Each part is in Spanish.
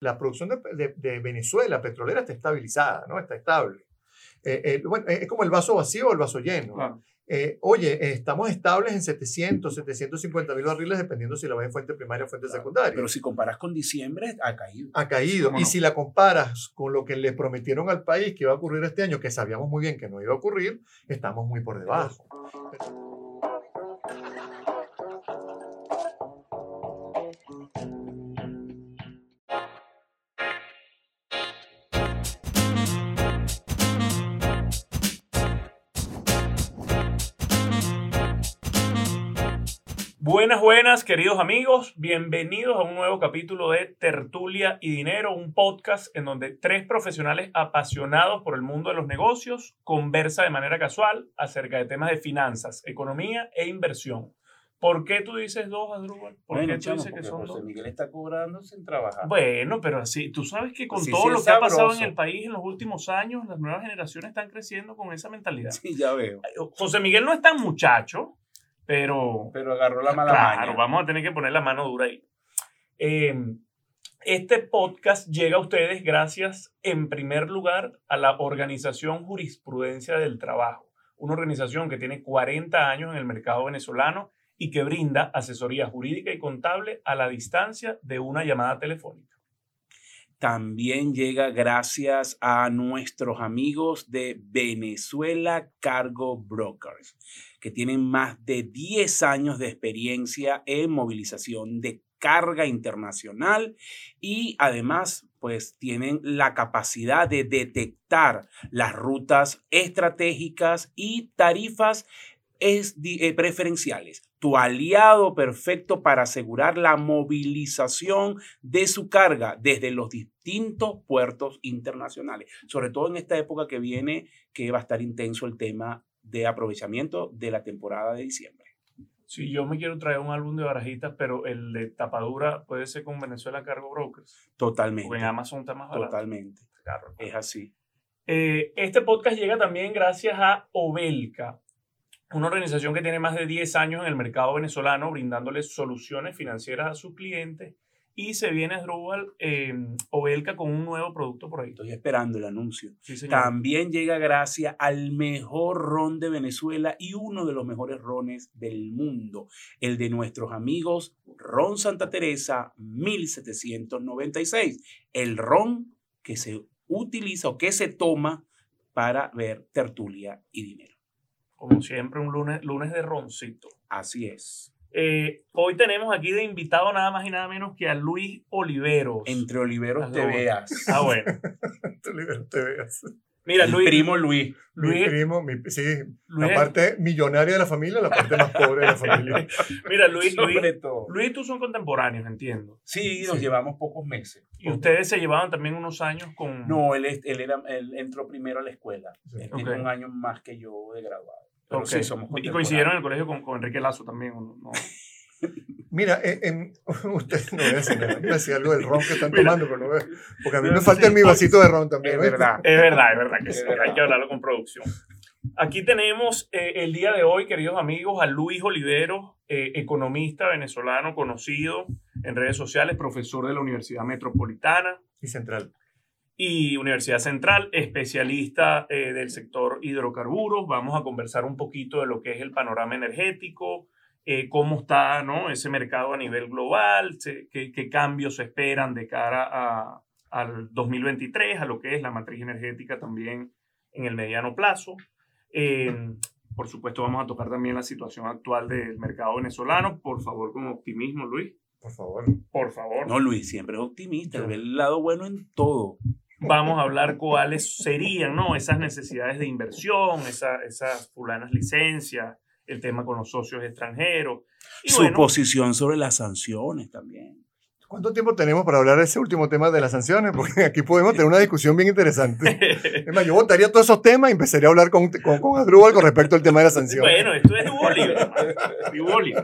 La producción de, de, Venezuela petrolera está estabilizada, ¿no? Está estable. Eh, eh, bueno, es como el vaso vacío o el vaso lleno. Eh, oye, estamos estables en 700, 750 mil barriles, dependiendo si la ves en fuente primaria o fuente secundaria. Pero si comparas con diciembre, ha caído. Ha caído. Y si la comparas con lo que le prometieron al país que iba a ocurrir este año, que sabíamos muy bien que no iba a ocurrir, estamos muy por debajo. Buenas, buenas, queridos amigos. Bienvenidos a un nuevo capítulo de Tertulia y Dinero, un podcast en donde tres profesionales apasionados por el mundo de los negocios conversan de manera casual acerca de temas de finanzas, economía e inversión. ¿Por qué tú dices dos, Adrúbal? ¿Por qué tú dices que son José Miguel está cobrando sin trabajar. Bueno, pero así, tú sabes que con todo lo que ha pasado en el país en los últimos años, las nuevas generaciones están creciendo con esa mentalidad. Sí, ya veo. José Miguel no es tan muchacho, pero, pero agarró la mala claro, vamos a tener que poner la mano dura ahí. Eh, este podcast llega a ustedes gracias, en primer lugar, a la organización Jurisprudencia del Trabajo, una organización que tiene 40 años en el mercado venezolano y que brinda asesoría jurídica y contable a la distancia de una llamada telefónica. También llega gracias a nuestros amigos de Venezuela Cargo Brokers que tienen más de 10 años de experiencia en movilización de carga internacional y además pues tienen la capacidad de detectar las rutas estratégicas y tarifas eh, preferenciales. Tu aliado perfecto para asegurar la movilización de su carga desde los distintos puertos internacionales, sobre todo en esta época que viene que va a estar intenso el tema de aprovechamiento de la temporada de diciembre. Si yo me quiero traer un álbum de barajitas, pero el de tapadura puede ser con Venezuela Cargo Brokers. Totalmente. En Amazon está más barato. Totalmente. Es así. Eh, este podcast llega también gracias a Obelca, una organización que tiene más de 10 años en el mercado venezolano brindándoles soluciones financieras a sus clientes y se viene Drupal eh, Obelca con un nuevo producto por ahí. Estoy esperando el anuncio. También llega gracias al mejor ron de Venezuela y uno de los mejores rones del mundo, el de nuestros amigos Ron Santa Teresa 1796. El ron que se utiliza o que se toma para ver tertulia y dinero. Como siempre, un lunes, lunes de roncito. Así es. Eh, hoy tenemos aquí de invitado nada más y nada menos que a Luis Oliveros. Entre Oliveros te veas. Ah, bueno. Entre Oliveros te veas. Mira, Luis. primo Luis. Mi primo, mi, sí. la parte millonaria de la familia, la parte más pobre de la familia. Mira, Luis, Luis, Luis y tú son contemporáneos, entiendo. Sí, nos llevamos pocos meses. ¿Y ustedes se llevaban también unos años con...? No, él, él, era, él entró primero a la escuela. Él tiene un año más que yo de graduado y coincidieron en el colegio con, con Enrique Lazo también. ¿no? Mira, en, usted no voy a decir, decir algo del ron que están tomando, pero no porque a mí me falta mi vasito de ron también. Es verdad, es verdad, es verdad que sí, hay que hablarlo con producción. Aquí tenemos eh, el día de hoy, queridos amigos, a Luis Olivero, eh, economista venezolano conocido en redes sociales, profesor de la Universidad Metropolitana. Y Central y Universidad Central, especialista eh, del sector hidrocarburos. Vamos a conversar un poquito de lo que es el panorama energético, eh, cómo está ¿no? ese mercado a nivel global, qué, qué, cambios se esperan de cara a, al 2023, a lo que es la matriz energética también en el mediano plazo. Eh, por supuesto, vamos a tocar también la situación actual del mercado venezolano. Por favor, con optimismo, Luis. Por favor. Por favor. No, Luis, siempre es optimista, ve el lado bueno en todo vamos a hablar cuáles serían ¿no? esas necesidades de inversión, esas fulanas licencias, el tema con los socios extranjeros. Su posición sobre las sanciones también. ¿Cuánto tiempo tenemos para hablar de ese último tema de las sanciones? Porque aquí podemos tener una discusión bien interesante. Es más, yo votaría todos esos temas y empezaría a hablar con, con, con Adrúbal con respecto al tema de las sanciones. Bueno, esto es Duboli.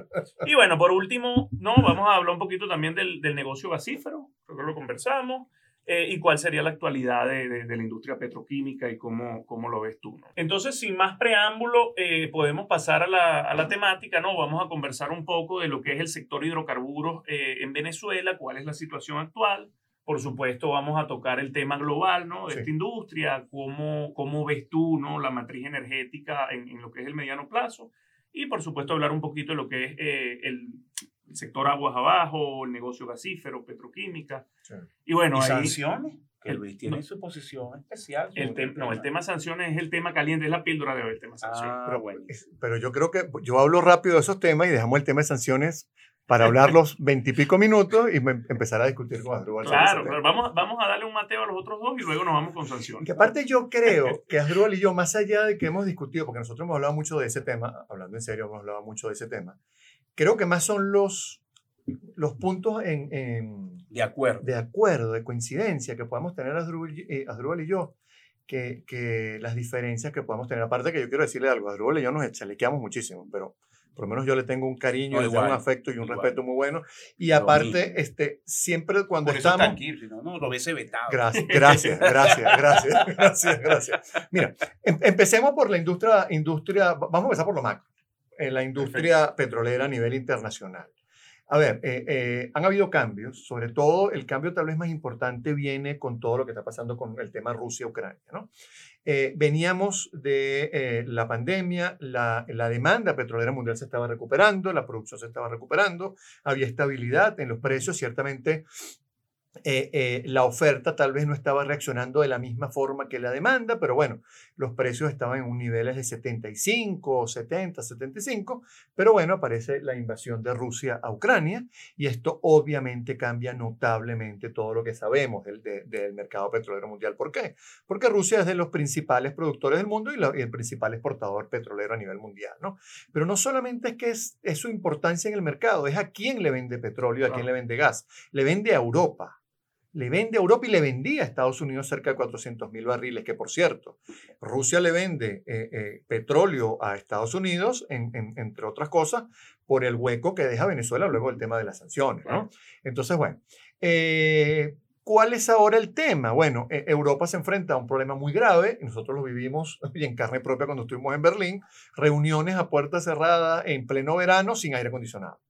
Y bueno, por último, no, vamos a hablar un poquito también del, del negocio gasífero, creo que lo conversamos. Eh, y cuál sería la actualidad de, de, la industria petroquímica y cómo, cómo lo ves tú. ¿no? Entonces, sin más preámbulo, eh, podemos pasar a la, a la, temática, ¿no? Vamos a conversar un poco de lo que es el sector hidrocarburos eh, en Venezuela, cuál es la situación actual, Por supuesto, vamos a tocar el tema global, ¿no? De esta industria, cómo, cómo ves tú, ¿no? La matriz energética en, en, lo que es el mediano plazo. Y, por supuesto, hablar un poquito de lo que es eh, el, sector aguas abajo, el negocio gasífero, petroquímica. Y bueno, ¿Y sanciones? Que Luis tiene su posición especial. El, no, el tema sanciones es el tema caliente, es la píldora de hoy, el tema sanciones. Ah, pero, bueno. pero yo creo que yo hablo rápido de esos temas y dejamos el tema de sanciones para hablar los veintipico minutos y empezar a discutir con Asdrúbal. Claro, pero vamos, vamos a darle un mateo a los otros dos y luego nos vamos con sanciones. Que aparte yo creo que Asdrúbal y yo, más allá de que hemos discutido, porque nosotros hemos hablado mucho de ese tema, hablando en serio, hemos hablado mucho de ese tema, creo que más son los los puntos en, de, acuerdo. de acuerdo, de coincidencia que podamos tener Asdrúbal, eh, y yo, que, que, las diferencias que podamos tener. Aparte que yo quiero decirle algo, Asdrúbal y yo nos chalequeamos muchísimo, pero por lo menos yo le tengo un cariño, un afecto y un respeto muy bueno. Y aparte, este, siempre cuando por estamos... no, no, lo hubiese vetado. Gracias, gracias, gracias, gracias, gracias, gracias. Mira, em, empecemos por la industria, industria, vamos a empezar por lo macro, en la industria petrolera a nivel internacional. A ver, eh, eh, han habido cambios, sobre todo el cambio tal vez más importante viene con todo lo que está pasando con el tema Rusia-Ucrania. ¿no? Eh, veníamos de la pandemia, la, la, demanda petrolera mundial se estaba recuperando, la producción se estaba recuperando, había estabilidad en los precios, ciertamente eh, eh, la oferta tal vez no estaba reaccionando de la misma forma que la demanda, pero bueno, los precios estaban en un niveles de 75, 70, 75, pero bueno, aparece la invasión de Rusia a Ucrania y esto obviamente cambia notablemente todo lo que sabemos del, del mercado petrolero mundial. ¿Por qué? Porque Rusia es de los principales productores del mundo y, y, el principal exportador petrolero a nivel mundial, ¿no? Pero no solamente es que es, es su importancia en el mercado, es a quién le vende petróleo, a quién le vende gas, le vende a Europa le vende a Europa y le vendía a Estados Unidos cerca de 400 mil barriles, que por cierto, Rusia le vende eh, eh, petróleo a Estados Unidos, entre otras cosas, por el hueco que deja Venezuela luego del tema de las sanciones. ¿no? Entonces, bueno, eh, ¿cuál es ahora el tema? Bueno, Europa se enfrenta a un problema muy grave, y nosotros lo vivimos y en carne propia cuando estuvimos en Berlín, reuniones a puerta cerrada en pleno verano sin aire acondicionado.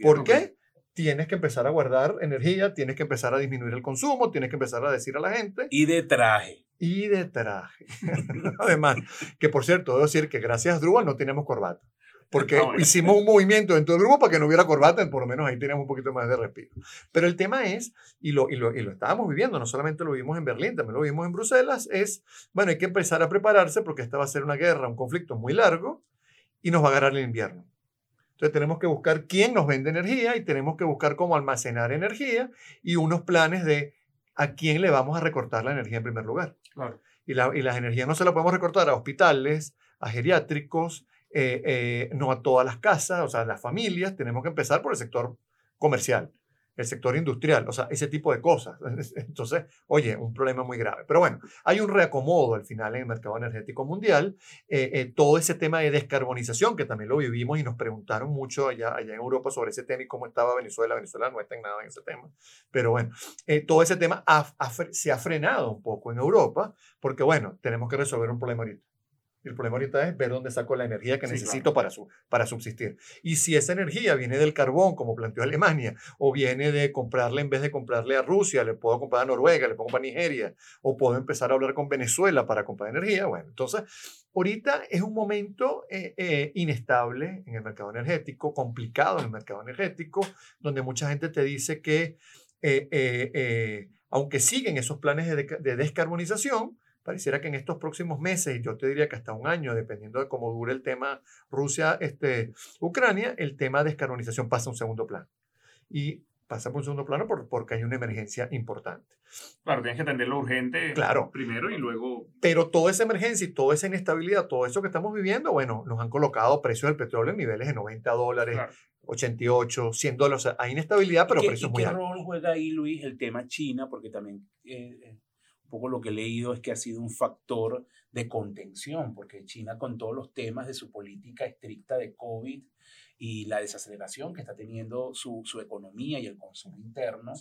¿Por qué? Tienes que empezar a guardar energía, tienes que empezar a disminuir el consumo, tienes que empezar a decir a la gente. Y de traje. Y de traje. Además, que por cierto, debo decir que gracias a Drupal no tenemos corbata. Porque ah, hicimos un movimiento dentro del grupo para que no hubiera corbata, por lo menos ahí tenemos un poquito más de respiro. Pero el tema es, y lo, y lo, y lo estábamos viviendo, no solamente lo vimos en Berlín, también lo vimos en Bruselas, es, bueno, hay que empezar a prepararse porque esta va a ser una guerra, un conflicto muy largo y nos va a agarrar el invierno. Entonces tenemos que buscar quién nos vende energía y tenemos que buscar cómo almacenar energía y unos planes de a quién le vamos a recortar la energía en primer lugar. Y, la, y las energías no se las podemos recortar a hospitales, a geriátricos, eh, eh, no a todas las casas, o sea, a las familias. Tenemos que empezar por el sector comercial el sector industrial, o sea, ese tipo de cosas. Entonces, oye, un problema muy grave. Pero bueno, hay un reacomodo al final en el mercado energético mundial. Eh, eh, todo ese tema de descarbonización, que también lo vivimos y nos preguntaron mucho allá, allá en Europa sobre ese tema y cómo estaba Venezuela. Venezuela no está en nada en ese tema. Pero bueno, eh, todo ese tema se ha frenado un poco en Europa, porque bueno, tenemos que resolver un problema ahorita. El problema ahorita es ver dónde saco la energía que necesito para, su, para subsistir. Y si esa energía viene del carbón, como planteó Alemania, o viene de comprarle, en vez de comprarle a Rusia, le puedo comprar a Noruega, le puedo comprar a Nigeria, o puedo empezar a hablar con Venezuela para comprar energía, bueno, entonces, ahorita es un momento eh, eh, inestable en el mercado energético, complicado en el mercado energético, donde mucha gente te dice que, eh, aunque siguen esos planes de, de descarbonización, pareciera que en estos próximos meses, yo te diría que hasta un año, dependiendo de cómo dure el tema Rusia-Ucrania, este, el tema de descarbonización pasa a un segundo plano. Y pasa por un segundo plano porque hay una emergencia importante. Claro, tienes que atenderlo urgente claro. primero y luego... Pero toda esa emergencia y toda esa inestabilidad, todo eso que estamos viviendo, bueno, nos han colocado precios del petróleo en niveles de 90 dólares, 88, 100 dólares. O sea, hay inestabilidad, pero precios muy altos. ¿Qué rol juega ahí, Luis, el tema China? Porque también... Eh, eh, poco lo que he leído es que ha sido un factor de contención, porque China con todos los temas de su política estricta de COVID y la desaceleración que está teniendo su, su economía y el consumo interno,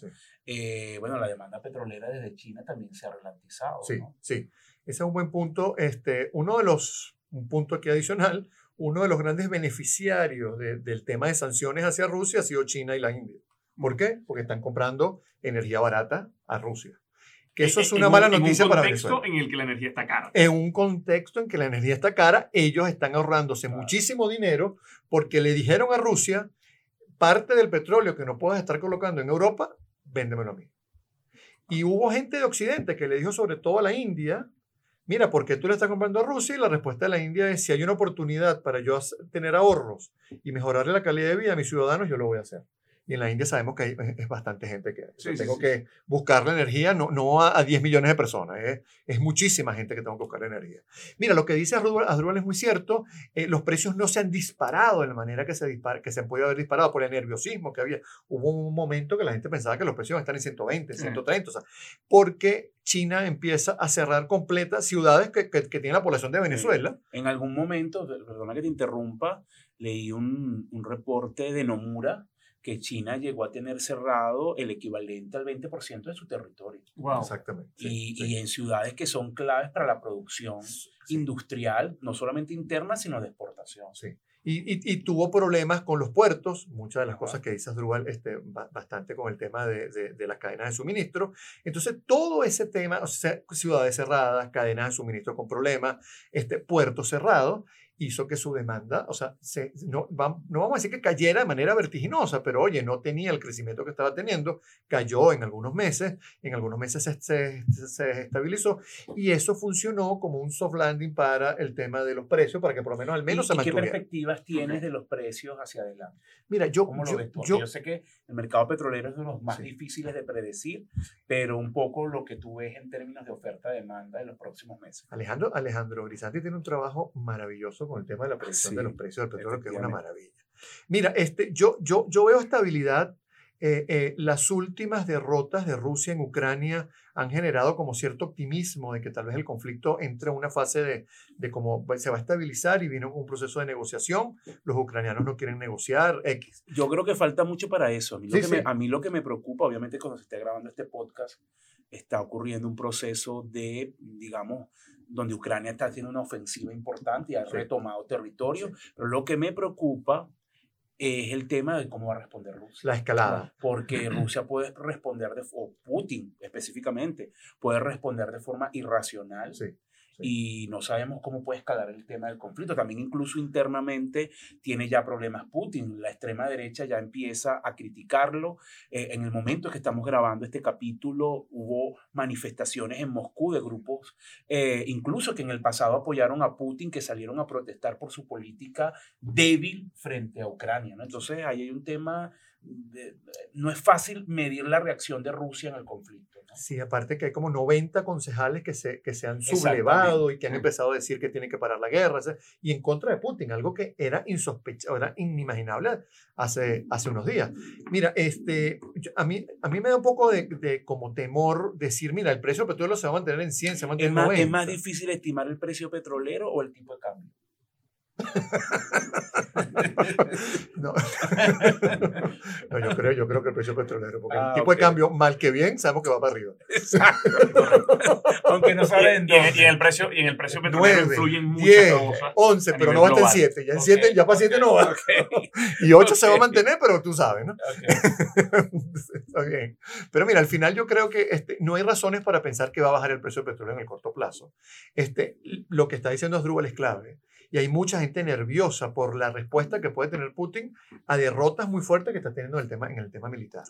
eh, bueno, la demanda petrolera desde China también se ha ralentizado. Sí, sí, ese es un buen punto. Este, uno de los, un punto aquí adicional, uno de los grandes beneficiarios del tema de sanciones hacia Rusia ha sido China y la India ¿Por qué? Porque están comprando energía barata a Rusia. Que eso es una mala noticia para Venezuela. En un contexto en el que la energía está cara. En un contexto en que la energía está cara, ellos están ahorrándose muchísimo dinero porque le dijeron a Rusia, parte del petróleo que no puedes estar colocando en Europa, véndemelo a mí. Y hubo gente de Occidente que le dijo sobre todo a la India, mira, ¿por qué tú le estás comprando a Rusia? Y la respuesta de la India es, si hay una oportunidad para yo tener ahorros y mejorarle la calidad de vida a mis ciudadanos, yo lo voy a hacer. Y en la India sabemos que hay, es bastante gente que tengo que buscar la energía, no, no a, 10 millones de personas, es, es, muchísima gente que tengo que buscar la energía. Mira, lo que dice Asdrúbal es muy cierto, eh, los precios no se han disparado de la manera que se, dispara, que se han podido haber disparado por el nerviosismo que había. Hubo un momento que la gente pensaba que los precios iban a estar en 120, 130, o sea, porque China empieza a cerrar completas ciudades que, que, que tienen la población de Venezuela. En algún momento, perdona que te interrumpa, leí un, un reporte de Nomura que China llegó a tener cerrado el equivalente al 20% de su territorio. Exactamente. y, en ciudades que son claves para la producción industrial, no solamente interna, sino de exportación. Sí. Y, y, tuvo problemas con los puertos, muchas de las cosas que dice Asdrúbal, este, bastante con el tema de, de, de, las cadenas de suministro. Entonces, todo ese tema, o sea, ciudades cerradas, cadenas de suministro con problemas, este, puertos cerrados, hizo que su demanda, o sea, se, no, no vamos a decir que cayera de manera vertiginosa, pero oye, no tenía el crecimiento que estaba teniendo, cayó en algunos meses, en algunos meses se, se, se, estabilizó y eso funcionó como un soft landing para el tema de los precios, para que por lo menos al menos se mantuviera. ¿Qué perspectivas tienes de los precios hacia adelante? Mira, yo, ¿Cómo lo ves yo, yo, sé que el mercado petrolero es de los más difíciles de predecir, pero un poco lo que tú ves en términos de oferta-demanda en los próximos meses. Alejandro, Alejandro Grisanti tiene un trabajo maravilloso con el tema de la predicción de los precios del petróleo, que es una maravilla. Mira, este, yo, yo, yo veo estabilidad. Eh, eh, las últimas derrotas de Rusia en Ucrania han generado como cierto optimismo de que tal vez el conflicto entre en una fase de, de cómo se va a estabilizar y vino un proceso de negociación. Los ucranianos no quieren negociar. X. Yo creo que falta mucho para eso. A mí, lo, que Me, a mí lo que me preocupa, obviamente cuando se esté grabando este podcast, está ocurriendo un proceso de, digamos, donde Ucrania está haciendo una ofensiva importante y ha retomado territorio, pero lo que me preocupa es el tema de cómo va a responder Rusia. La escalada. Porque Rusia puede responder, de, o Putin específicamente, puede responder de forma irracional sí y no sabemos cómo puede escalar el tema del conflicto. También incluso internamente tiene ya problemas Putin. La extrema derecha ya empieza a criticarlo. Eh, en el momento que estamos grabando este capítulo hubo manifestaciones en Moscú de grupos, eh, incluso que en el pasado apoyaron a Putin, que salieron a protestar por su política débil frente a Ucrania. Entonces ahí hay un tema no es fácil medir la reacción de Rusia en el conflicto. Sí, aparte que hay como 90 concejales que se, que se han sublevado y que han empezado a decir que tienen que parar la guerra y en contra de Putin, algo que era insospechado, era inimaginable hace, hace unos días. Mira, este, a, mí, a mí me da un poco de, de, como temor decir, mira, el precio del petróleo se va a mantener en 100, se va a mantener en 90. ¿Es más difícil estimar el precio petrolero o el tipo de cambio? no. no. yo creo, yo creo que el precio petrolero, porque el ah, tipo de cambio, mal que bien, sabemos que va para arriba. Exacto. Aunque no saben y, y, en el precio, y en el precio petrolero 9, influyen muchas 10, cosas. 11, pero no va hasta en 7. Ya, en 7, ya para 7 no va. Okay. Y 8 se va a mantener, pero tú sabes, ¿no? Está bien. Pero mira, al final yo creo que este, no hay razones para pensar que va a bajar el precio del petróleo en el corto plazo. Este, lo que está diciendo Asdrúbal es clave y hay mucha gente nerviosa por la respuesta que puede tener Putin a derrotas muy fuertes que está teniendo en el tema, en el tema militar.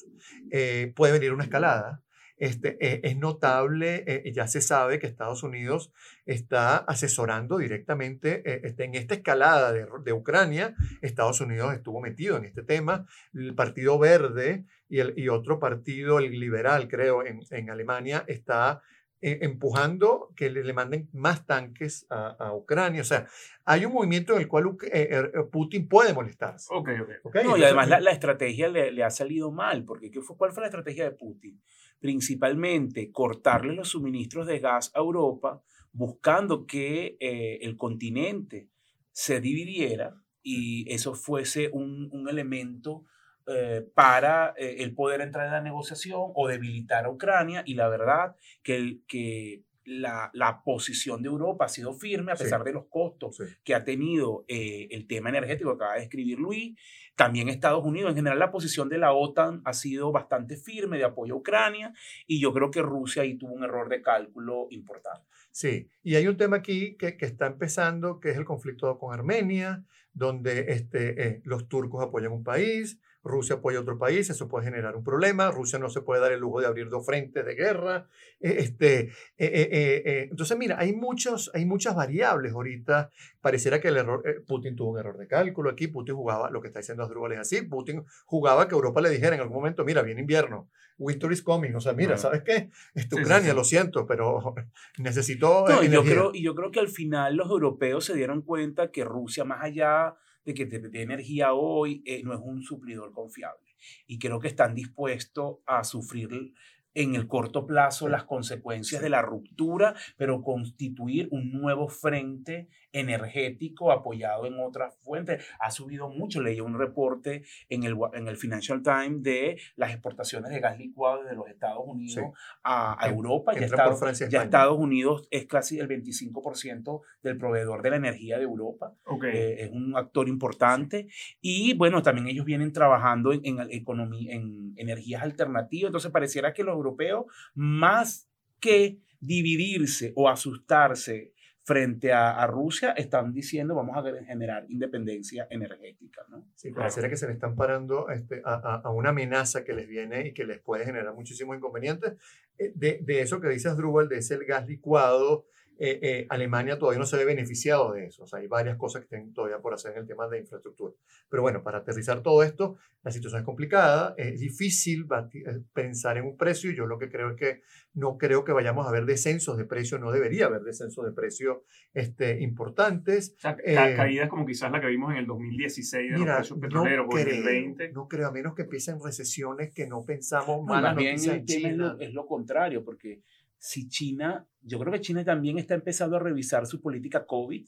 Eh, puede venir una escalada. Este, eh, es notable, eh, ya se sabe que Estados Unidos está asesorando directamente este, en esta escalada de, Ucrania. Estados Unidos estuvo metido en este tema. El Partido Verde y, el, y otro partido, el liberal, creo, en, en Alemania, está eh, empujando que le, le, manden más tanques a, a, Ucrania. O sea, hay un movimiento en el cual eh, er, eh, Putin puede molestarse. Okay, okay. ¿Okay? No, y además la, la estrategia le, le, ha salido mal, porque ¿qué fue, ¿cuál fue la estrategia de Putin? Principalmente cortarle los suministros de gas a Europa, buscando que eh, el continente se dividiera y eso fuese un, un elemento eh, para eh, el poder entrar en la negociación o debilitar a Ucrania y la verdad que, que la, la, posición de Europa ha sido firme a pesar de los costos que ha tenido eh, el tema energético que acaba de escribir Luis. También Estados Unidos, en general la posición de la OTAN ha sido bastante firme de apoyo a Ucrania y yo creo que Rusia ahí tuvo un error de cálculo importante. Sí, y hay un tema aquí que, que está empezando, que es el conflicto con Armenia, donde este, eh, los turcos apoyan un país, Rusia apoya otro país, eso puede generar un problema, Rusia no se puede dar el lujo de abrir dos frentes de guerra. Eh, este, eh, eh, entonces, mira, hay, muchos, hay muchas variables ahorita. Pareciera que el error, Putin tuvo un error de cálculo aquí, Putin jugaba, lo que está diciendo Asdrúbal es así, Putin jugaba que Europa le dijera en algún momento, mira, viene invierno, winter is coming, o sea, mira, ¿sabes qué? Esta Ucrania, lo siento, pero necesito... y yo, creo, y yo creo que al final los europeos se dieron cuenta que Rusia, más allá de que de, energía hoy eh, no es un suplidor confiable. Y creo que están dispuestos a sufrir en el corto plazo las consecuencias de la ruptura, pero constituir un nuevo frente energético apoyado en otras fuentes. Ha subido mucho. Leí un reporte en el, en el Financial Times de las exportaciones de gas licuado desde los Estados Unidos a, Europa. Ya Estados, ya Estados Unidos es casi el 25% del proveedor de la energía de Europa. Eh, es un actor importante. Y bueno, también ellos vienen trabajando en, en, economía, en energías alternativas. Entonces pareciera que los europeos, más que dividirse o asustarse frente a, Rusia están diciendo vamos a generar independencia energética. ¿no? Sí, pareciera que se le están parando este, a, a, una amenaza que les viene y que les puede generar muchísimos inconvenientes. Eh, de, de eso que dices, Drubal, de ese gas licuado, eh, eh, Alemania todavía no se ve beneficiado de eso. O sea, hay varias cosas que tienen todavía por hacer en el tema de infraestructura. Pero bueno, para aterrizar todo esto, la situación es complicada, es difícil eh, pensar en un precio. Yo lo que creo es que no creo que vayamos a ver descensos de precio, no debería haber descensos de precio este, importantes. O sea, caídas como quizás la que vimos en el 2016 de los precios petroleros o en el 20. No creo, a menos que empiecen recesiones que no pensamos no, malas noticias China. Es lo contrario, porque si China, yo creo que China también está empezando a revisar su política COVID,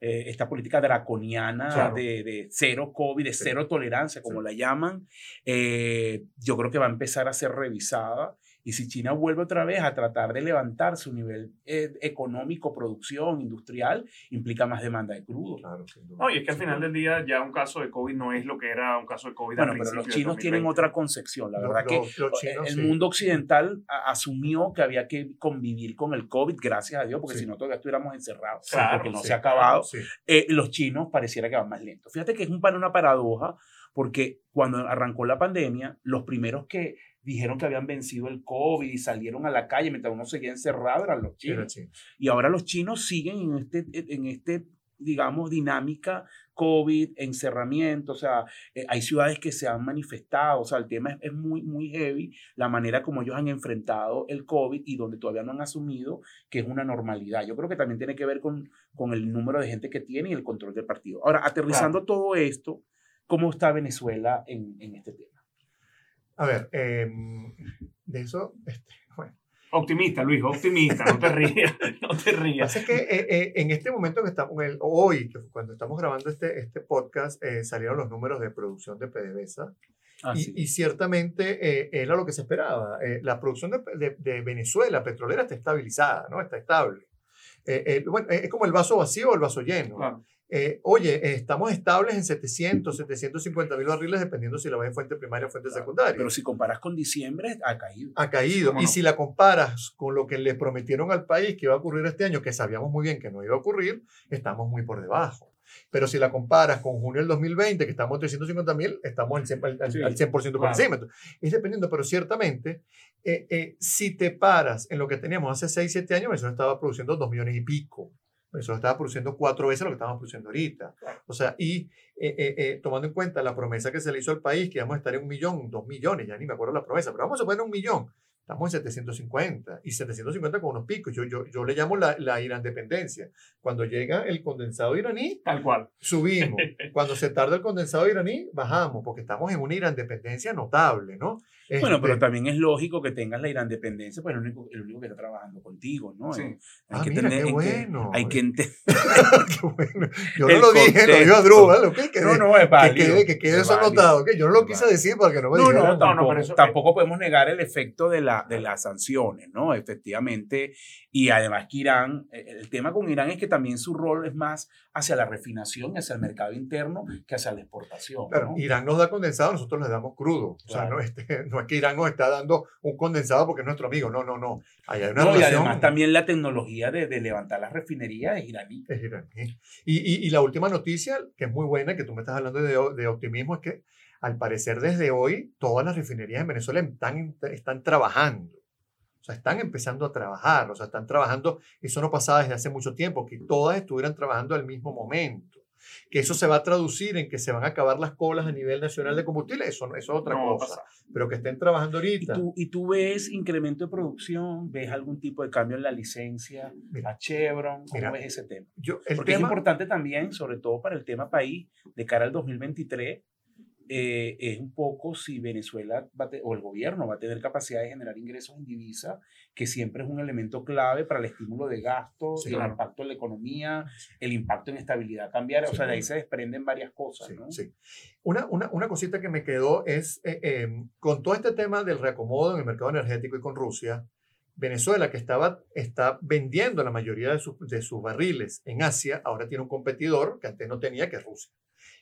eh, esta política draconiana de, de, cero COVID, de cero tolerancia, como la llaman, eh, yo creo que va a empezar a ser revisada y si China vuelve otra vez a tratar de levantar su nivel eh, económico, producción, industrial, implica más demanda de crudo. Claro, no, y es que al final del día ya un caso de COVID no es lo que era un caso de COVID. Bueno, pero los chinos tienen otra concepción. La verdad que el mundo occidental asumió que había que convivir con el COVID, gracias a Dios, porque si no todavía estuviéramos encerrados, porque no se ha acabado. Eh, los chinos pareciera que van más lentos. Fíjate que es un, una paradoja, porque cuando arrancó la pandemia, los primeros que dijeron que habían vencido el COVID y salieron a la calle mientras uno seguía encerrado, eran los chinos. Y ahora los chinos siguen en este, en este digamos, dinámica COVID, encerramiento, o sea, eh, hay ciudades que se han manifestado, o sea, el tema es, muy, muy heavy, la manera como ellos han enfrentado el COVID y donde todavía no han asumido que es una normalidad. Yo creo que también tiene que ver con, con el número de gente que tiene y el control del partido. Ahora, aterrizando todo esto, ¿cómo está Venezuela en, en este tema? A ver, em, de eso, este, bueno. Optimista, Luis, optimista, no te rías, no te rías. Es que eh, eh, en este momento que estamos, hoy, cuando estamos grabando este, este podcast, eh, salieron los números de producción de PDVSA. Ah, y, y, ciertamente era lo que se esperaba. la producción de, de, Venezuela petrolera está estabilizada, ¿no? Está estable. bueno, es como el vaso vacío o el vaso lleno. Claro. Eh, oye, estamos estables en 700, 750 mil barriles, dependiendo si la ves en fuente primaria o fuente secundaria. Pero si comparas con diciembre, ha caído. Ha caído. Y si la comparas con lo que le prometieron al país que iba a ocurrir este año, que sabíamos muy bien que no iba a ocurrir, estamos muy por debajo. Pero si la comparas con junio del 2020, que estamos en 350 mil, estamos al 100%, por encima. Es dependiendo, pero ciertamente, eh, eh, si te paras en lo que teníamos hace 6, 7 años, eso estaba produciendo 2 millones y pico. Eso lo estaba produciendo cuatro veces lo que estamos produciendo ahorita. O sea, y eh, eh, eh, tomando en cuenta la promesa que se le hizo al país, que íbamos a estar en un millón, dos millones, ya ni me acuerdo la promesa, pero vamos a poner un millón. Estamos en 750 y 750 con unos picos. Yo, yo, yo le llamo la, la Irán dependencia. Cuando llega el condensado iraní, tal cual. Subimos. Cuando se tarda el condensado iraní, bajamos, porque estamos en una Irán dependencia notable, ¿no? Bueno, pero este también es lógico que tengas la gran dependencia, pues el único, el único que está trabajando contigo, ¿no? Sí. Hay ah, que mira, qué bueno. hay que entender. qué bueno. Yo no lo dije, lo dijo a ¿vale? ¿Okay? Que, no, no, es válido. Que quede, que quede eso anotado, ¿ok? Yo no lo quise decir porque no me No, no, no, no, pero eso, tampoco podemos negar el efecto de la la, de las sanciones, ¿no? Efectivamente. Y además que Irán, eh, el tema con Irán es que también su rol es más hacia la refinación, hacia el mercado interno, que hacia la exportación. Pero Irán nos da condensado, nosotros le damos crudo. O sea, no, este, no, es que Irán nos está dando un condensado porque es nuestro amigo. No, no, no. Hay una no y además también la tecnología de, de, levantar las refinerías es iraní. Es iraní. Y, y, y, la última noticia, que es muy buena, que tú me estás hablando de, de optimismo, es que al parecer desde hoy todas las refinerías en Venezuela están, están trabajando. O sea, están empezando a trabajar, o sea, están trabajando, eso no pasaba desde hace mucho tiempo, que todas estuvieran trabajando al mismo momento. Que eso se va a traducir en que se van a acabar las colas a nivel nacional de combustible, eso, eso es otra cosa. Pero que estén trabajando ahorita. ¿Y tú, ¿Y tú, ves incremento de producción? ¿Ves algún tipo de cambio en la licencia? a Chevron? ¿Cómo ves ese tema? Yo, Porque es importante también, sobre todo para el tema país, de cara al 2023, eh, es un poco si Venezuela o el gobierno va a tener capacidad de generar ingresos en divisa, que siempre es un elemento clave para el estímulo de gasto, el impacto en la economía, el impacto en estabilidad cambiaria. o sea, de ahí se desprenden varias cosas. ¿no? sí. Una, una, una, cosita que me quedó es, eh, em, con todo este tema del reacomodo en el mercado energético y con Rusia, Venezuela, que estaba, está vendiendo la mayoría de, de sus barriles en Asia, ahora tiene un competidor que antes no tenía, que es Rusia.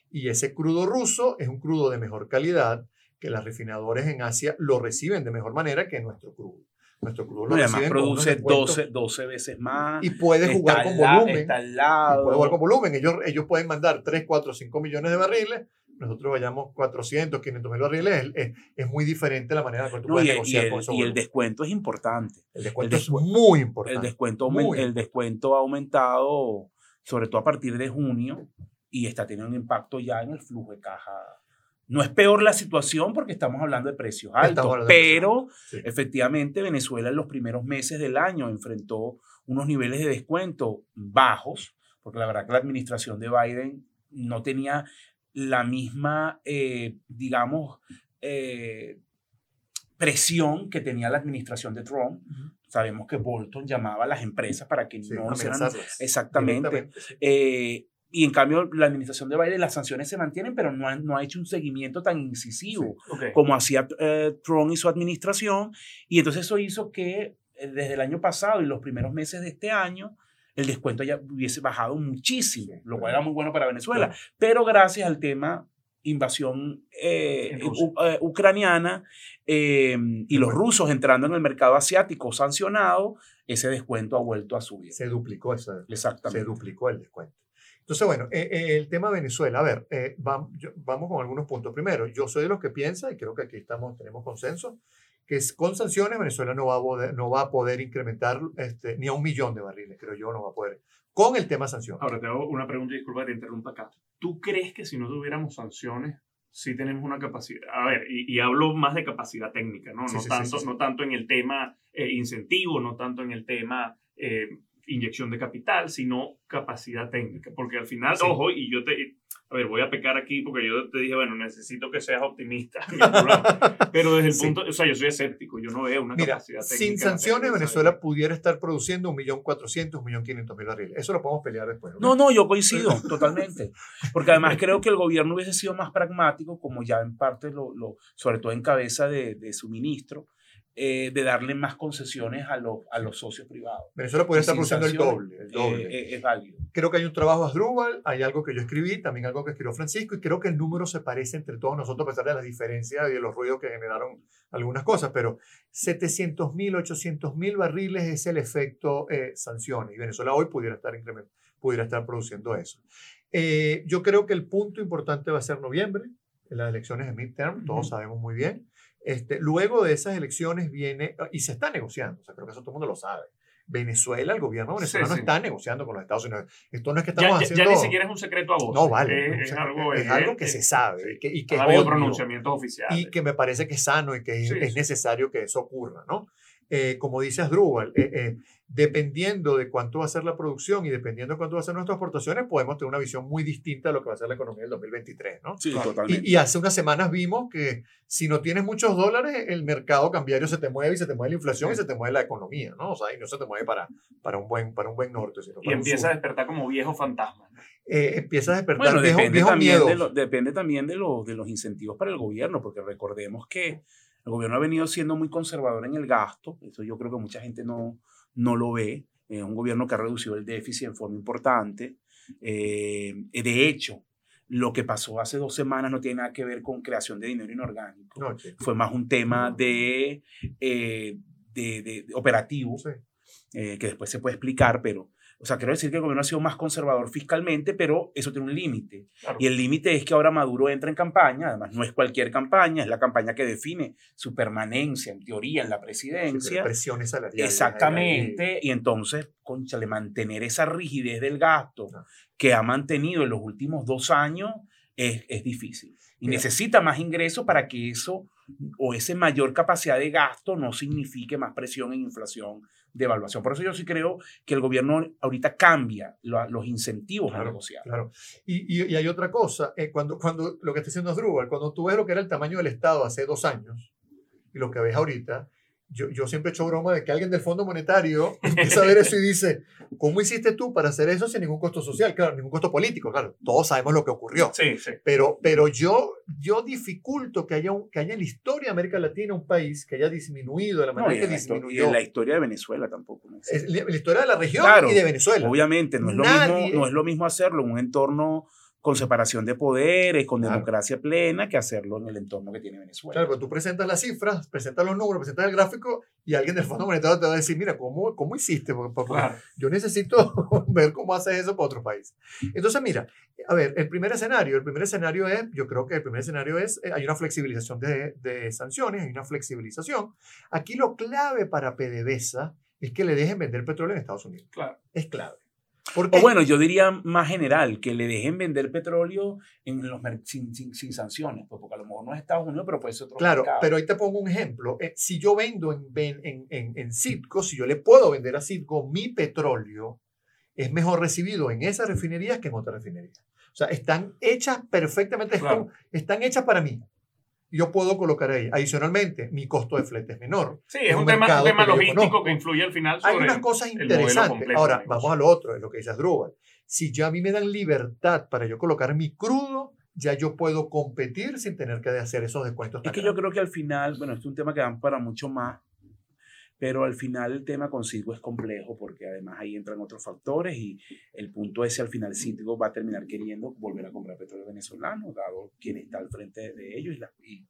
Y ese crudo ruso es un crudo de mejor calidad, que las refinadores en Asia lo reciben de mejor manera que nuestro crudo. Nuestro crudo lo además produce 12, 12, veces más. Y puede jugar con volumen. Está al lado. puede jugar con volumen. Ellos, ellos pueden mandar 3, 4, 5 millones de barriles nosotros vayamos 400, 500 mil barriles, es, es, muy diferente la manera en que tú puedes negociar y el, Y el descuento es importante. El descuento, es muy importante. El descuento, el descuento ha aumentado, sobre todo a partir de junio, y está teniendo un impacto ya en el flujo de caja. No es peor la situación porque estamos hablando de precios altos, pero efectivamente Venezuela en los primeros meses del año enfrentó unos niveles de descuento bajos, porque la verdad que la administración de Biden no tenía la misma, eh, digamos, eh, presión que tenía la administración de Trump. Sabemos que Bolton llamaba a las empresas para que no hicieran exactamente. Eh, y en cambio, la administración de Biden, las sanciones se mantienen, pero no ha, no ha hecho un seguimiento tan incisivo como hacía eh, Trump y su administración. Y entonces eso hizo que eh, desde el año pasado y los primeros meses de este año, el descuento ya hubiese bajado muchísimo, lo cual era muy bueno para Venezuela. Pero gracias al tema invasión eh, ucraniana y los rusos entrando en el mercado asiático sancionado, ese descuento ha vuelto a subir. Se duplicó ese, Exactamente. Se duplicó el descuento. Entonces, bueno, eh, eh, el tema Venezuela, a ver, eh, vamos, vamos, con algunos puntos. Primero, yo soy de los que piensa, y creo que aquí estamos, tenemos consenso, que con sanciones Venezuela no va a poder, no va a poder incrementar este, ni a un millón de barriles, creo yo, no va a poder, con el tema sanciones. Ahora te hago una pregunta, disculpa que te interrumpa acá. ¿Tú crees que si no tuviéramos sanciones, sí tenemos una capacidad? A ver, y, hablo más de capacidad técnica, ¿no? no, tanto, no tanto en el tema incentivo, no tanto en el tema inyección de capital, sino capacidad técnica. Porque al final, ojo, y yo te, a ver, voy a pecar aquí porque yo te dije, bueno, necesito que seas optimista. Pero desde el punto, o sea, yo soy escéptico, yo no veo una capacidad técnica. Sin sanciones, Venezuela pudiera estar produciendo 1.400.000, 1.500.000 barriles. Eso lo podemos pelear después. ¿no? no, yo coincido totalmente. Porque además creo que el gobierno hubiese sido más pragmático, como ya en parte, lo, lo sobre todo en cabeza de, de su ministro, eh, de darle más concesiones a, los a los socios privados. Venezuela podría estar produciendo el doble. El doble. Eh, eh, es válido. Creo que hay un trabajo Asdrúbal, hay algo que yo escribí, también algo que escribió Francisco, y creo que el número se parece entre todos nosotros, a pesar de las diferencias y de los ruidos que generaron algunas cosas, pero 700 mil, 800 mil barriles es el efecto sanciones, y Venezuela hoy pudiera estar, pudiera estar produciendo eso. yo creo que el punto importante va a ser noviembre, en las elecciones de midterm, todos sabemos muy bien. Este, luego de esas elecciones viene, y se está negociando, o sea, creo que eso todo el mundo lo sabe. Venezuela, el gobierno venezolano no está negociando con los Estados Unidos. Esto no es que estamos haciendo... Ya, ni siquiera es un secreto a vos. No, vale. Es, algo, es algo, que se sabe. y que, y que ha habido pronunciamientos oficiales. Y que me parece que es sano y que es, necesario que eso ocurra, ¿no? Eh, como dice Asdrúbal, eh, eh, dependiendo de cuánto va a ser la producción y dependiendo de cuánto va a ser nuestras exportaciones, podemos tener una visión muy distinta de lo que va a ser la economía del 2023, ¿no? Sí, totalmente. Y, hace unas semanas vimos que si no tienes muchos dólares, el mercado cambiario se te mueve y se te mueve la inflación y se te mueve la economía, ¿no? O sea, y no se te mueve para, para, un, buen, para un buen norte. Sino y empieza a despertar como viejo fantasma. empieza a despertar viejo, depende, también De depende también de, de los incentivos para el gobierno, porque recordemos que El gobierno ha venido siendo muy conservador en el gasto, eso yo creo que mucha gente no, no lo ve. Es un gobierno que ha reducido el déficit en forma importante. Eh, de hecho, lo que pasó hace dos semanas no tiene nada que ver con creación de dinero inorgánico. Fue más un tema de, eh, de, de, operativo, eh, que después se puede explicar, pero o sea, quiero decir que el gobierno ha sido más conservador fiscalmente, pero eso tiene un límite. Y el límite es que ahora Maduro entra en campaña, además no es cualquier campaña, es la campaña que define su permanencia, en teoría, en la presidencia. presiones salariales. Exactamente. Y entonces, conchale, mantener esa rigidez del gasto que ha mantenido en los últimos dos años es, es difícil. Y necesita más ingresos para que eso o esa mayor capacidad de gasto no signifique más presión en inflación de evaluación. Por eso yo sí creo que el gobierno ahorita cambia los incentivos a negociar. Claro. Y, y, hay otra cosa, eh, cuando, cuando lo que está diciendo Drubal, cuando tú ves lo que era el tamaño del Estado hace dos años y lo que ves ahorita, yo, yo, siempre he hecho broma de que alguien del Fondo Monetario empieza a ver eso y dice, ¿cómo hiciste tú para hacer eso sin ningún costo social? Claro, ningún costo político, claro, todos sabemos lo que ocurrió. Sí, sí. Pero, pero yo, yo dificulto que haya, que haya en la historia de América Latina un país que haya disminuido de la manera que disminuyó. Y en la historia de Venezuela tampoco. Es la, historia de la región y de Venezuela. Obviamente, no es, lo mismo, no es lo mismo hacerlo en un entorno con separación de poderes, con democracia plena, que hacerlo en el entorno que tiene Venezuela. Claro, pero tú presentas las cifras, presentas los números, presentas el gráfico y alguien del Fondo Monetario te va a decir, mira, ¿cómo, cómo hiciste? Yo necesito ver cómo haces eso para otro país. Entonces, mira, a ver, el primer escenario, el primer escenario es, yo creo que el primer escenario es, eh, hay una flexibilización de, de sanciones, hay una flexibilización. Aquí lo clave para PDVSA es que le dejen vender petróleo en Estados Unidos. Claro. Es clave. O bueno, yo diría más general, que le dejen vender petróleo en los, sin, sin, sin sanciones, pues, porque a lo mejor no es Estados Unidos, pero puede ser otro Claro, pero ahí te pongo un ejemplo. Eh, si yo vendo en, en, en, en Citgo, si yo le puedo vender a Citgo mi petróleo, es mejor recibido en esa refinería que en otra refinería. O sea, están hechas perfectamente, están hechas para mí yo puedo colocar ahí. Adicionalmente, mi costo de flete es menor. Sí, es, un, tema, logístico que influye al final sobre Hay unas cosas interesantes. Ahora, vamos a lo otro, es lo que dice Drubal. Si ya a mí me dan libertad para yo colocar mi crudo, ya yo puedo competir sin tener que hacer esos descuentos. Es que yo creo que al final, bueno, es un tema que dan para mucho más, pero al final el tema con Citgo es complejo porque además ahí entran otros factores y el punto es si al final Citgo va a terminar queriendo volver a comprar petróleo venezolano, dado quién está al frente de ellos y,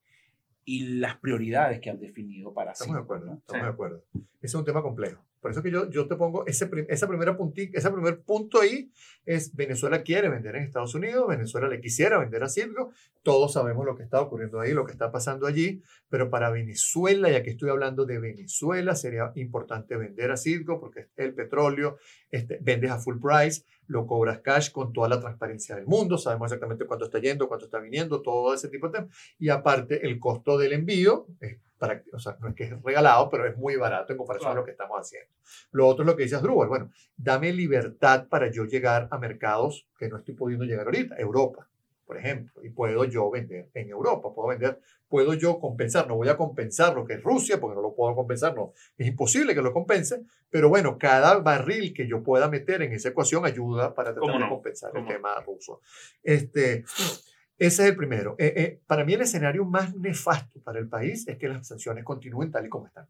y, las prioridades que han definido para Estamos de acuerdo, estamos de acuerdo. Ese es un tema complejo. Por eso que yo, yo te pongo ese, esa primera ese primer punto ahí es Venezuela quiere vender en Estados Unidos, Venezuela le quisiera vender a Citgo, todos sabemos lo que está ocurriendo ahí, lo que está pasando allí, pero para Venezuela, ya que estoy hablando de Venezuela, sería importante vender a Citgo porque el petróleo, este, vendes a full price, lo cobras cash con toda la transparencia del mundo, sabemos exactamente cuánto está yendo, cuánto está viniendo, todo ese tipo de temas, y aparte el costo del envío es para, o sea, no es que es regalado, pero es muy barato en comparación a lo que estamos haciendo. Lo otro es lo que dice Drupal, bueno, dame libertad para yo llegar a mercados que no estoy pudiendo llegar ahorita, Europa, por ejemplo, y puedo yo vender en Europa, puedo vender, puedo yo compensar, no voy a compensar lo que es Rusia, porque no lo puedo compensar, no, es imposible que lo compense, pero bueno, cada barril que yo pueda meter en esa ecuación ayuda para tratar de compensar el tema ruso. Este, ese es el primero. Eh, eh, para mí el escenario más nefasto para el país es que las sanciones continúen tal y como están.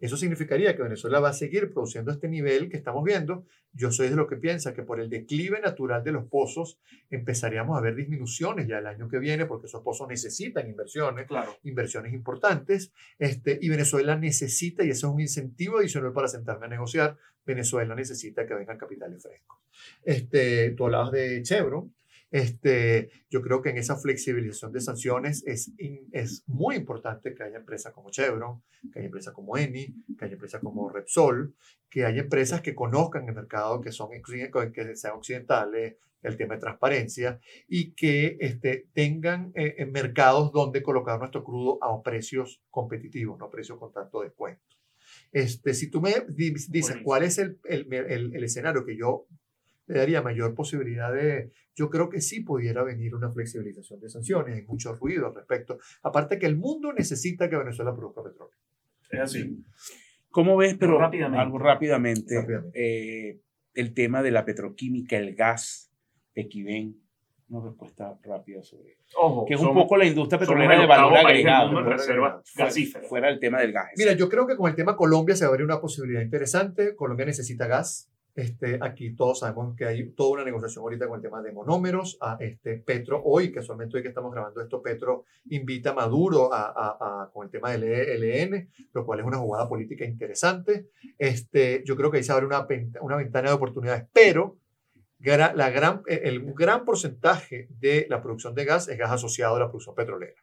Eso significaría que Venezuela va a seguir produciendo este nivel que estamos viendo. Yo soy de lo que piensa que por el declive natural de los pozos empezaríamos a ver disminuciones ya el año que viene porque esos pozos necesitan inversiones, inversiones importantes. Este, y Venezuela necesita, y ese es un incentivo adicional para sentarme a negociar, Venezuela necesita que vengan capitales frescos. Este, tú hablabas de Chevron. Este, yo creo que en esa flexibilización de sanciones es, es muy importante que haya empresas como Chevron, que haya empresas como Eni, que haya empresas como Repsol, que haya empresas que conozcan el mercado, que, son, que sean occidentales, el tema de transparencia, y que este, tengan eh, mercados donde colocar nuestro crudo a precios competitivos, no precios con tanto descuento. Este, si tú me dices cuál es el, el, el, el escenario que yo le daría mayor posibilidad de, yo creo que sí pudiera venir una flexibilización de sanciones, hay mucho ruido al respecto, aparte que el mundo necesita que Venezuela produzca petróleo. Es así. ¿Cómo ves, pero rápidamente, algo rápidamente, eh, el tema de la petroquímica, el gas, Equiven, una respuesta rápida sobre eso. Ojo, que es un poco la industria petrolera de valor agregado. Reserva fuera del tema del gas. Mira, yo creo que con el tema Colombia se abre una posibilidad interesante. Colombia necesita gas. Este, aquí todos sabemos que hay toda una negociación ahorita con el tema de monómeros. A este, Petro, hoy, casualmente hoy que estamos grabando esto, Petro invita a Maduro a, a, con el tema del ELN, lo cual es una jugada política interesante. Este, yo creo que ahí se abre una, una ventana de oportunidades, pero la gran, el gran porcentaje de la producción de gas es gas asociado a la producción petrolera.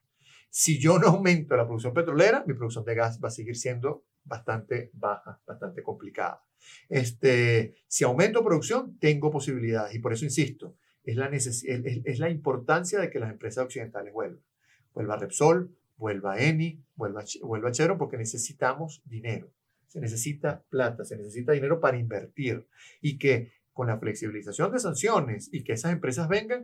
Si yo no aumento la producción petrolera, mi producción de gas va a seguir siendo bastante baja, bastante complicada. Este, si aumento producción, tengo posibilidades y por eso insisto, es la, es, la importancia de que las empresas occidentales vuelvan. Vuelva Repsol, vuelva Eni, vuelva, vuelva Chevron, porque necesitamos dinero. Se necesita plata, se necesita dinero para invertir y que con la flexibilización de sanciones y que esas empresas vengan,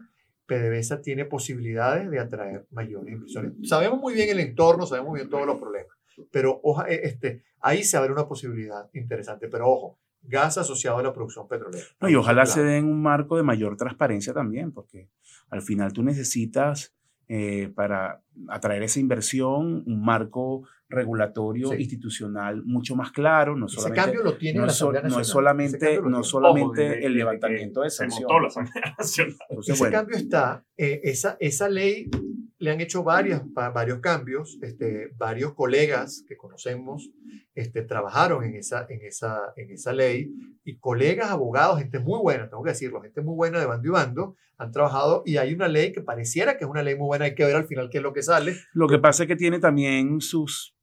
PDVSA tiene posibilidades de atraer mayores inversiones. Sabemos muy bien el entorno, sabemos muy bien todos los problemas, pero eh, este, ahí se abre una posibilidad interesante. Pero ojo, gas asociado a la producción petrolera. No, y ojalá se dé en un marco de mayor transparencia también, porque al final tú necesitas eh, para atraer esa inversión, un marco regulatorio institucional mucho más claro. No solamente, Ese cambio lo tiene no, la no es solamente, no solamente el levantamiento de sanciones. Ese cambio está, eh, esa, esa ley le han hecho varias, varios cambios, este, varios colegas que conocemos este, trabajaron en esa, en, esa, en esa ley y colegas, abogados, gente muy buena, tengo que decirlo, gente muy buena de bando y bando, han trabajado y hay una ley que pareciera que es una ley muy buena, hay que ver al final qué es lo que sale. Lo que pasa es que tiene también sus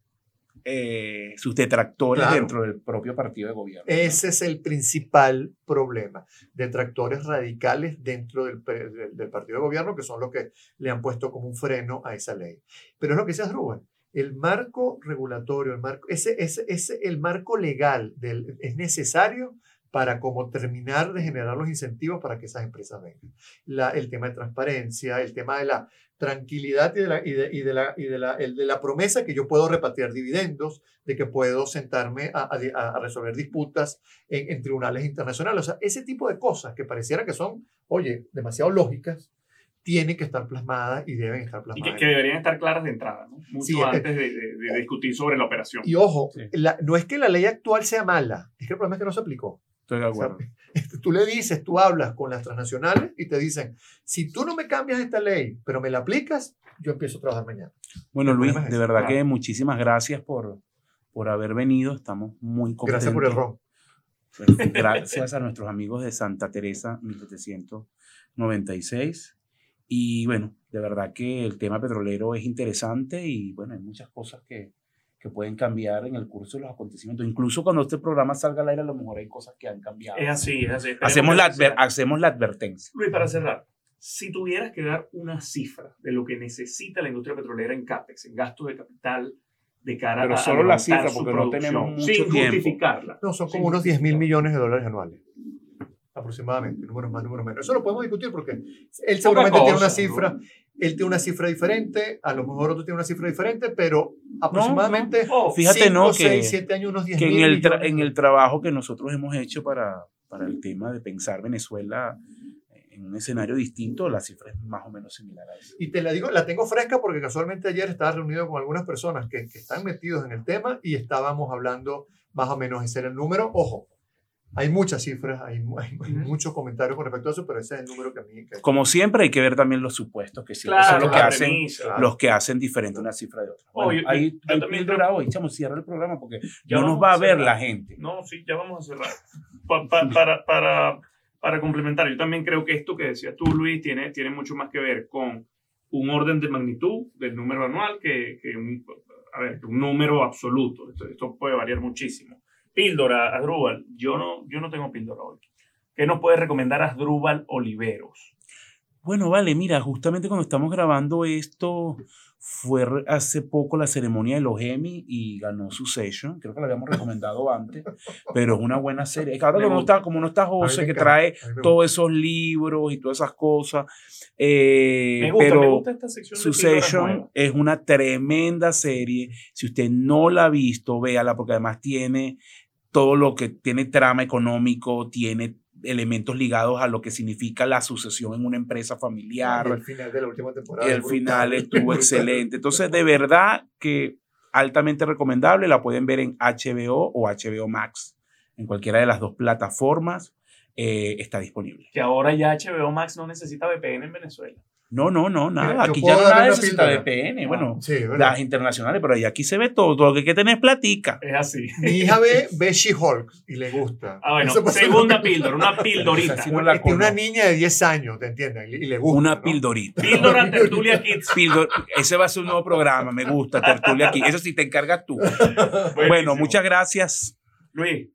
eh, sus detractores dentro del propio partido de gobierno. Ese es el principal problema. Detractores radicales dentro del, del, partido de gobierno que son los que le han puesto como un freno a esa ley. Pero es lo que se Rubén. El marco regulatorio, el marco, ese, ese, ese, el marco legal del, es necesario para como terminar de generar los incentivos para que esas empresas vengan. La, el tema de transparencia, el tema de la tranquilidad y de la, y de, y de la, y de la, el de la promesa que yo puedo repatriar dividendos, de que puedo sentarme a, a, resolver disputas en, en, tribunales internacionales. O sea, ese tipo de cosas que pareciera que son, oye, demasiado lógicas, tienen que estar plasmadas y deben estar plasmadas. Y que, deberían estar claras de entrada, ¿no? mucho antes de, de, discutir sobre la operación. Y ojo, no es que la ley actual sea mala, es que el problema es que no se aplicó. Estoy de acuerdo. tú le dices, tú hablas con las transnacionales y te dicen, si tú no me cambias esta ley, pero me la aplicas, yo empiezo a trabajar mañana. Bueno, Luis, de verdad que muchísimas gracias por, por haber venido. Estamos muy contentos. Gracias por el ron. Gracias a nuestros amigos de Santa Teresa 1796. Y bueno, de verdad que el tema petrolero es interesante y bueno, hay muchas cosas que, que pueden cambiar en el curso de los acontecimientos. Incluso cuando este programa salga al aire, a lo mejor hay cosas que han cambiado. Es así, es así. Hacemos la, hacemos la advertencia. Luis, para cerrar, si tuvieras que dar una cifra de lo que necesita la industria petrolera en CAPEX, en gastos de capital, de cara Pero solo la cifra, porque no tenemos mucho sin tiempo. justificarla. No, son como unos 10 mil millones de dólares anuales aproximadamente, números más, números menos. Eso lo podemos discutir porque él seguramente tiene una cifra, él tiene una cifra diferente, a lo mejor otro tiene una cifra diferente, pero aproximadamente oh, fíjate, no, que, 6, 7 años, unos 10 que en el, en el trabajo que nosotros hemos hecho para, para el tema de pensar Venezuela en un escenario distinto, la cifra es más o menos similar a eso. Y te la digo, la tengo fresca porque casualmente ayer estaba reunido con algunas personas que, que están metidos en el tema y estábamos hablando más o menos ese era el número. Ojo, hay muchas cifras, hay, muchos comentarios con respecto a eso, pero ese es el número que a mí... Como siempre hay que ver también los supuestos, que siempre son los que, hacen, los que hacen diferente una cifra de otra. Bueno, ahí, yo, también creo... hoy, chamo, cierra el programa porque ya no nos va a, ver la gente. No, sí, ya vamos a cerrar. para, para, para complementar, yo también creo que esto que decías tú, Luis, tiene, tiene mucho más que ver con un orden de magnitud del número anual que, que un, a ver, un número absoluto. Esto, esto puede variar muchísimo. Píldora, Asdrúbal. Yo no, yo no tengo píldora hoy. ¿Qué nos puede recomendar Asdrúbal Oliveros? Bueno, vale, mira, justamente cuando estamos grabando esto, fue hace poco la ceremonia de los Emmy y ganó su session. Creo que la habíamos recomendado antes, pero es una buena serie. Claro, como no está, como no está José, que trae todos esos libros y todas esas cosas. Eh, me gusta, pero me gusta esta sección Succession es una tremenda serie. Si usted no la ha visto, véala, porque además tiene todo lo que tiene trama económico, tiene elementos ligados a lo que significa la sucesión en una empresa familiar. Y el final de la última temporada. El final estuvo excelente. Entonces, de verdad que altamente recomendable. La pueden ver en HBO o HBO Max. En cualquiera de las dos plataformas eh, está disponible. Que ahora ya HBO Max no necesita VPN en Venezuela. No, no, no, nada. Aquí ya no nada necesita VPN. Bueno, sí, las internacionales, pero aquí se ve todo. Todo lo que hay que tener es platica. Es así. Mi hija ve, ve She-Hulk y le gusta. Ah, bueno, segunda píldora, una pildorita. Sí, no tiene una niña de 10 años, ¿te entiendes? Y, le gusta. Una pildorita. Píldora Tertulia Kids. ese va a ser un nuevo programa, me gusta, Tertulia Kids. Eso sí te encargas tú. bueno, muchas gracias. Luis.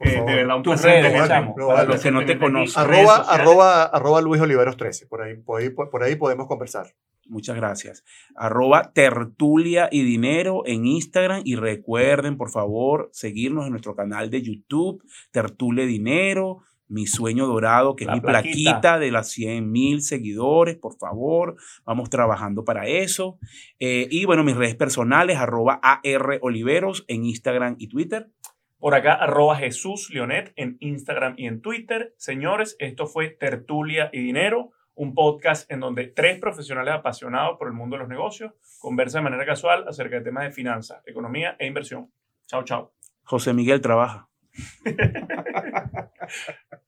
Eh, de verdad, un placer. para los que no te conocen. Arroba, arroba, arroba, Luis Oliveros 13. Por ahí, por, ahí, por ahí podemos conversar. Muchas gracias. Arroba tertulia y dinero en Instagram. Y recuerden, por favor, seguirnos en nuestro canal de YouTube, Tertulia Dinero. Mi sueño dorado, que es mi plaquita. de las 100 mil seguidores, por favor. Vamos trabajando para eso. Eh, y bueno, mis redes personales, arroba AR Oliveros en Instagram y Twitter. Por acá, arroba Jesús Leonet en Instagram y en Twitter. Señores, esto fue Tertulia y Dinero, un podcast en donde tres profesionales apasionados por el mundo de los negocios conversan de manera casual acerca de temas de finanzas, economía e inversión. Chao, chao. José Miguel trabaja.